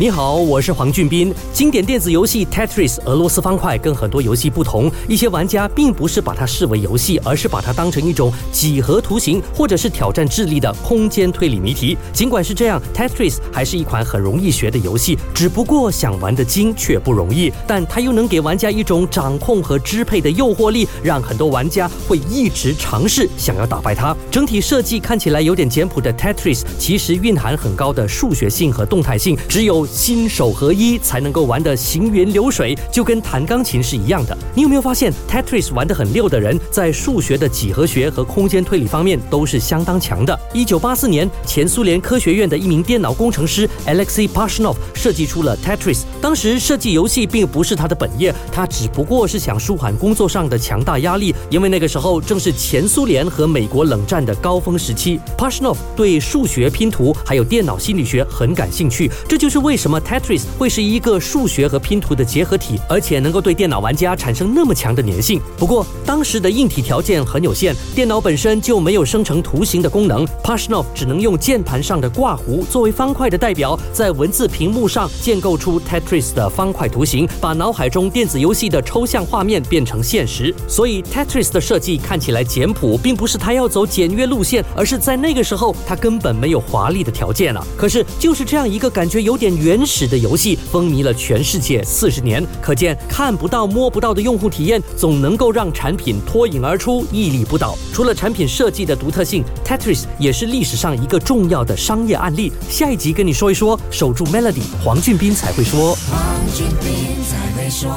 你好，我是黄俊斌。经典电子游戏 Tetris 俄罗斯方块跟很多游戏不同，一些玩家并不是把它视为游戏，而是把它当成一种几何图形或者是挑战智力的空间推理谜题。尽管是这样，Tetris 还是一款很容易学的游戏，只不过想玩的精却不容易。但它又能给玩家一种掌控和支配的诱惑力，让很多玩家会一直尝试想要打败它。整体设计看起来有点简朴的 Tetris，其实蕴含很高的数学性和动态性，只有。心手合一才能够玩得行云流水，就跟弹钢琴是一样的。你有没有发现，Tetris 玩得很溜的人，在数学的几何学和空间推理方面都是相当强的？一九八四年，前苏联科学院的一名电脑工程师 Alexei Pashnov 设计出了 Tetris。当时设计游戏并不是他的本业，他只不过是想舒缓工作上的强大压力，因为那个时候正是前苏联和美国冷战的高峰时期。Pashnov 对数学拼图还有电脑心理学很感兴趣，这就是为什么 Tetris 会是一个数学和拼图的结合体，而且能够对电脑玩家产生那么强的粘性。不过当时的硬体条件很有限，电脑本身就没有生成图形的功能，Pashnov 只能用键盘上的挂弧作为方块的代表，在文字屏幕上建构出 Tetris。的方块图形，把脑海中电子游戏的抽象画面变成现实。所以 Tetris 的设计看起来简朴，并不是他要走简约路线，而是在那个时候他根本没有华丽的条件了。可是就是这样一个感觉有点原始的游戏，风靡了全世界四十年。可见看不到摸不到的用户体验，总能够让产品脱颖而出，屹立不倒。除了产品设计的独特性，Tetris 也是历史上一个重要的商业案例。下一集跟你说一说，守住 Melody，黄俊斌才会说。黄俊斌才会说。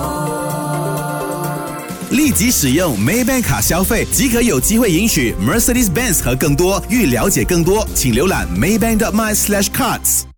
立即使用 Maybank 卡消费即可有机会赢取 Mercedes-Benz 和更多。欲了解更多，请浏览 Maybank my slash cards。